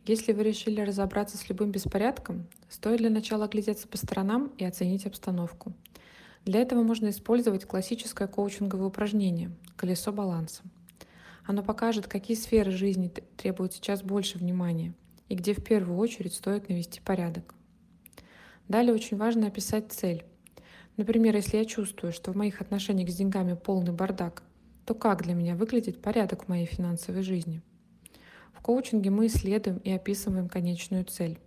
Если вы решили разобраться с любым беспорядком, стоит для начала глядеться по сторонам и оценить обстановку. Для этого можно использовать классическое коучинговое упражнение «Колесо баланса». Оно покажет, какие сферы жизни требуют сейчас больше внимания – и где в первую очередь стоит навести порядок. Далее очень важно описать цель. Например, если я чувствую, что в моих отношениях с деньгами полный бардак, то как для меня выглядит порядок в моей финансовой жизни? В коучинге мы исследуем и описываем конечную цель.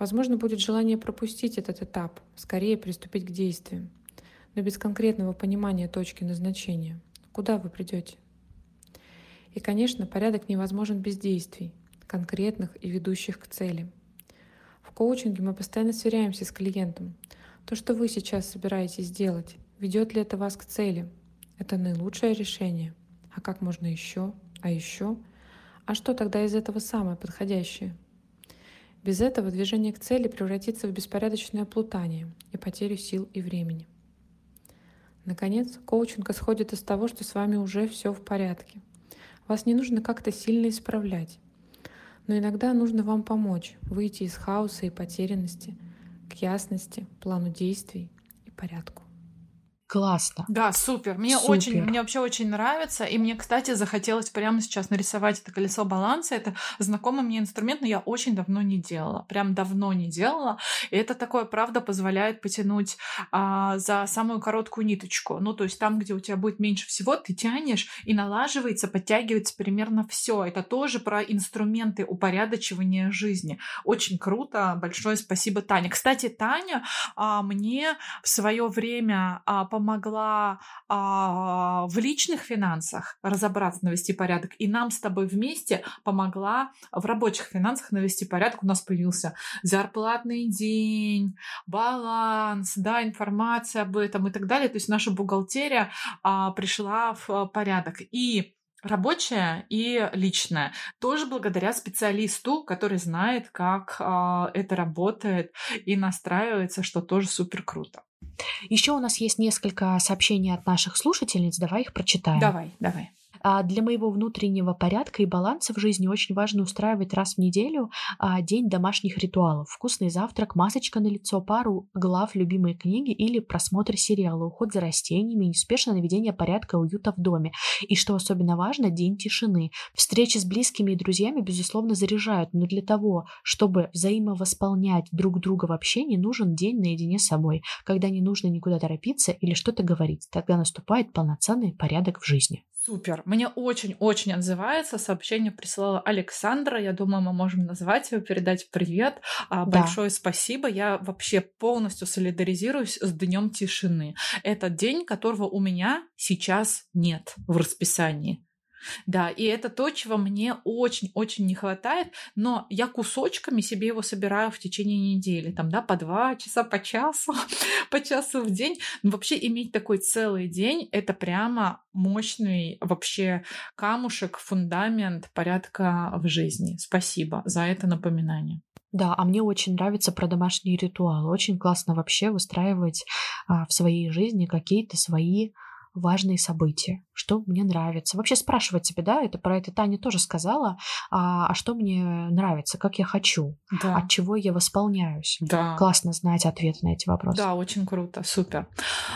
Возможно, будет желание пропустить этот этап, скорее приступить к действиям, но без конкретного понимания точки назначения. Куда вы придете? И, конечно, порядок невозможен без действий – конкретных и ведущих к цели. В коучинге мы постоянно сверяемся с клиентом. То, что вы сейчас собираетесь сделать, ведет ли это вас к цели? Это наилучшее решение. А как можно еще? А еще? А что тогда из этого самое подходящее? Без этого движение к цели превратится в беспорядочное плутание и потерю сил и времени. Наконец, коучинг исходит из того, что с вами уже все в порядке. Вас не нужно как-то сильно исправлять. Но иногда нужно вам помочь выйти из хаоса и потерянности к ясности, плану действий и порядку. Классно. Да, супер. Мне Супер. очень, мне вообще очень нравится. И мне, кстати, захотелось прямо сейчас нарисовать это колесо баланса. Это знакомый мне инструмент, но я очень давно не делала. Прям давно не делала. И это такое, правда, позволяет потянуть а, за самую короткую ниточку. Ну, то есть там, где у тебя будет меньше всего, ты тянешь и налаживается, подтягивается примерно все. Это тоже про инструменты упорядочивания жизни. Очень круто. Большое спасибо, Таня. Кстати, Таня а, мне в свое время а, помогла а, в личных финансах разобраться, навести порядок, и нам с тобой вместе помогла в рабочих финансах навести порядок. У нас появился зарплатный день, баланс, да, информация об этом и так далее. То есть наша бухгалтерия а, пришла в порядок. И рабочая и личная. Тоже благодаря специалисту, который знает, как а, это работает и настраивается, что тоже супер круто. Еще у нас есть несколько сообщений от наших слушательниц. Давай их прочитаем. Давай, давай. А для моего внутреннего порядка и баланса в жизни очень важно устраивать раз в неделю а, день домашних ритуалов. Вкусный завтрак, масочка на лицо, пару глав любимой книги или просмотр сериала, уход за растениями, неспешное наведение порядка и уюта в доме. И что особенно важно, день тишины. Встречи с близкими и друзьями, безусловно, заряжают, но для того, чтобы взаимовосполнять друг друга в общении, нужен день наедине с собой, когда не нужно никуда торопиться или что-то говорить. Тогда наступает полноценный порядок в жизни. Супер. Мне очень-очень отзывается. Сообщение прислала Александра. Я думаю, мы можем назвать ее, передать привет. А, Да. Большое спасибо. Я вообще полностью солидаризируюсь с Днем тишины. Это день, которого у меня сейчас нет в расписании. Да, и это то, чего мне очень-очень не хватает, но я кусочками себе его собираю в течение недели, там, да, по два часа, по часу, по часу в день. Но вообще иметь такой целый день, это прямо мощный вообще камушек, фундамент порядка в жизни. Спасибо за это напоминание. Да, а мне очень нравится про домашние ритуалы. Очень классно вообще выстраивать а, в своей жизни какие-то свои важные события, что мне нравится. Вообще спрашивать себя, да, это про это Таня тоже сказала, а, а что мне нравится, как я хочу, Да. от чего я восполняюсь. Да. Классно знать ответы на эти вопросы. Да, очень круто, супер.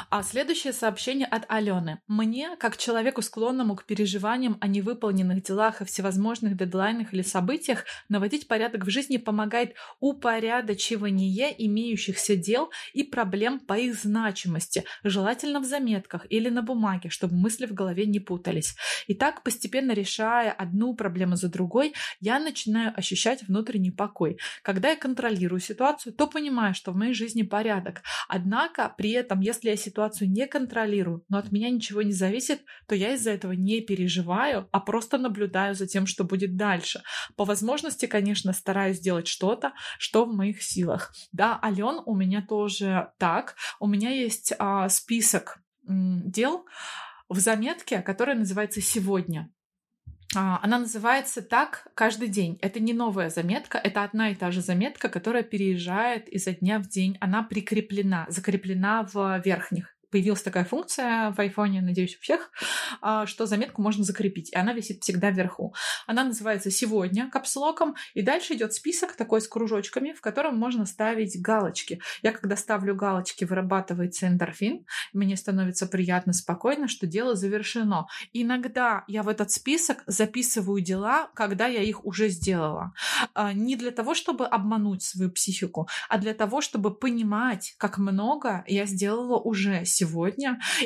А следующее сообщение от Алены. Мне, как человеку склонному к переживаниям о невыполненных делах и всевозможных дедлайнах или событиях, наводить порядок в жизни помогает упорядочивание имеющихся дел и проблем по их значимости, желательно в заметках или на бумаге, чтобы мысли в голове не путались. И так, постепенно решая одну проблему за другой, я начинаю ощущать внутренний покой. Когда я контролирую ситуацию, то понимаю, что в моей жизни порядок. Однако, при этом, если я ситуацию не контролирую, но от меня ничего не зависит, то я из-за этого не переживаю, а просто наблюдаю за тем, что будет дальше. По возможности, конечно, стараюсь сделать что-то, что в моих силах. Да, Ален, у меня тоже так. У меня есть а, список дел в заметке, которая называется «Сегодня». А, Она называется так каждый день. Это не новая заметка, это одна и та же заметка, которая переезжает изо дня в день. Она прикреплена, закреплена в верхних. Появилась такая функция в айфоне, надеюсь, у всех, а, что заметку можно закрепить, и она висит всегда вверху. Она называется «Сегодня» капслоком, и дальше идет список такой с кружочками, в котором можно ставить галочки. Я, когда ставлю галочки, вырабатывается эндорфин, мне становится приятно, спокойно, что дело завершено. Иногда я в этот список записываю дела, когда я их уже сделала. А, Не для того, чтобы обмануть свою психику, а для того, чтобы понимать, как много я сделала уже сегодня.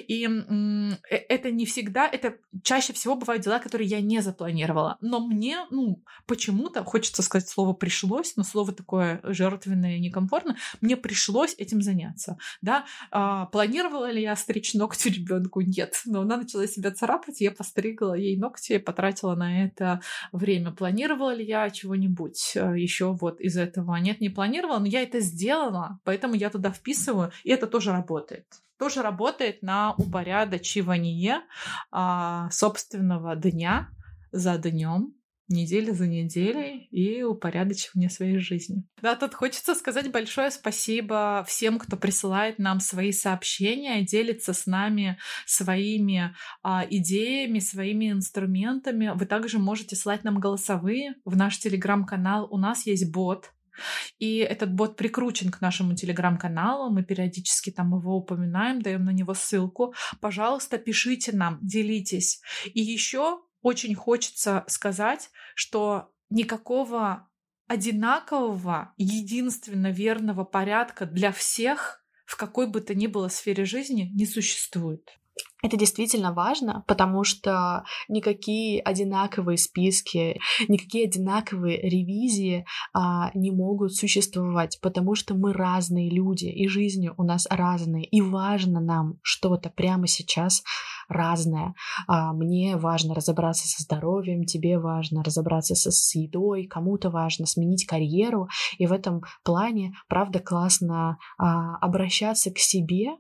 И э, это не всегда, это чаще всего бывают дела, которые я не запланировала. Но мне, ну, почему-то, хочется сказать слово «пришлось», но слово такое жертвенное и некомфортно, мне пришлось этим заняться, да. А, планировала ли я стричь ногти ребенку? Нет. Но она начала себя царапать, я постригла ей ногти, потратила на это время. Планировала ли я чего-нибудь э, еще вот из этого? Нет, не планировала, но я это сделала, поэтому я туда вписываю, и это тоже работает тоже работает на упорядочивание а, собственного дня за днем, недели за неделей и упорядочивание своей жизни. Да, тут хочется сказать большое спасибо всем, кто присылает нам свои сообщения, делится с нами своими а, идеями, своими инструментами. Вы также можете слать нам голосовые в наш телеграм-канал. У нас есть бот, и этот бот прикручен к нашему телеграм-каналу, мы периодически там его упоминаем, даем на него ссылку. Пожалуйста, пишите нам, делитесь. И еще очень хочется сказать, что никакого одинакового, единственно верного порядка для всех в какой бы то ни было сфере жизни не существует. Это действительно важно, потому что никакие одинаковые списки, никакие одинаковые ревизии а, не могут существовать, потому что мы разные люди, и жизни у нас разные, и важно нам что-то прямо сейчас разное. А, мне важно разобраться со здоровьем, тебе важно разобраться со, с едой, кому-то важно сменить карьеру, и в этом плане, правда, классно а, обращаться к себе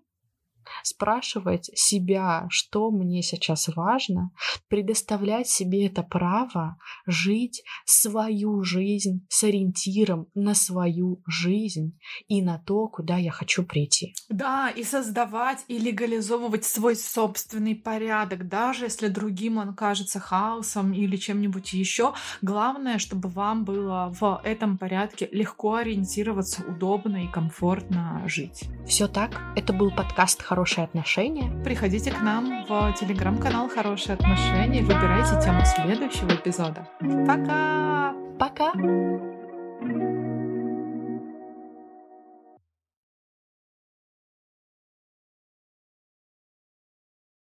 спрашивать себя, что мне сейчас важно, предоставлять себе это право жить свою жизнь с ориентиром на свою жизнь и на то, куда я хочу прийти. Да, и создавать и легализовывать свой собственный порядок, даже если другим он кажется хаосом или чем-нибудь еще. Главное, чтобы вам было в этом порядке легко ориентироваться, удобно и комфортно жить. Все так. Это был подкаст хорошие отношения. Приходите к нам в телеграм-канал «Хорошие отношения» и выбирайте тему следующего эпизода. Пока! Пока!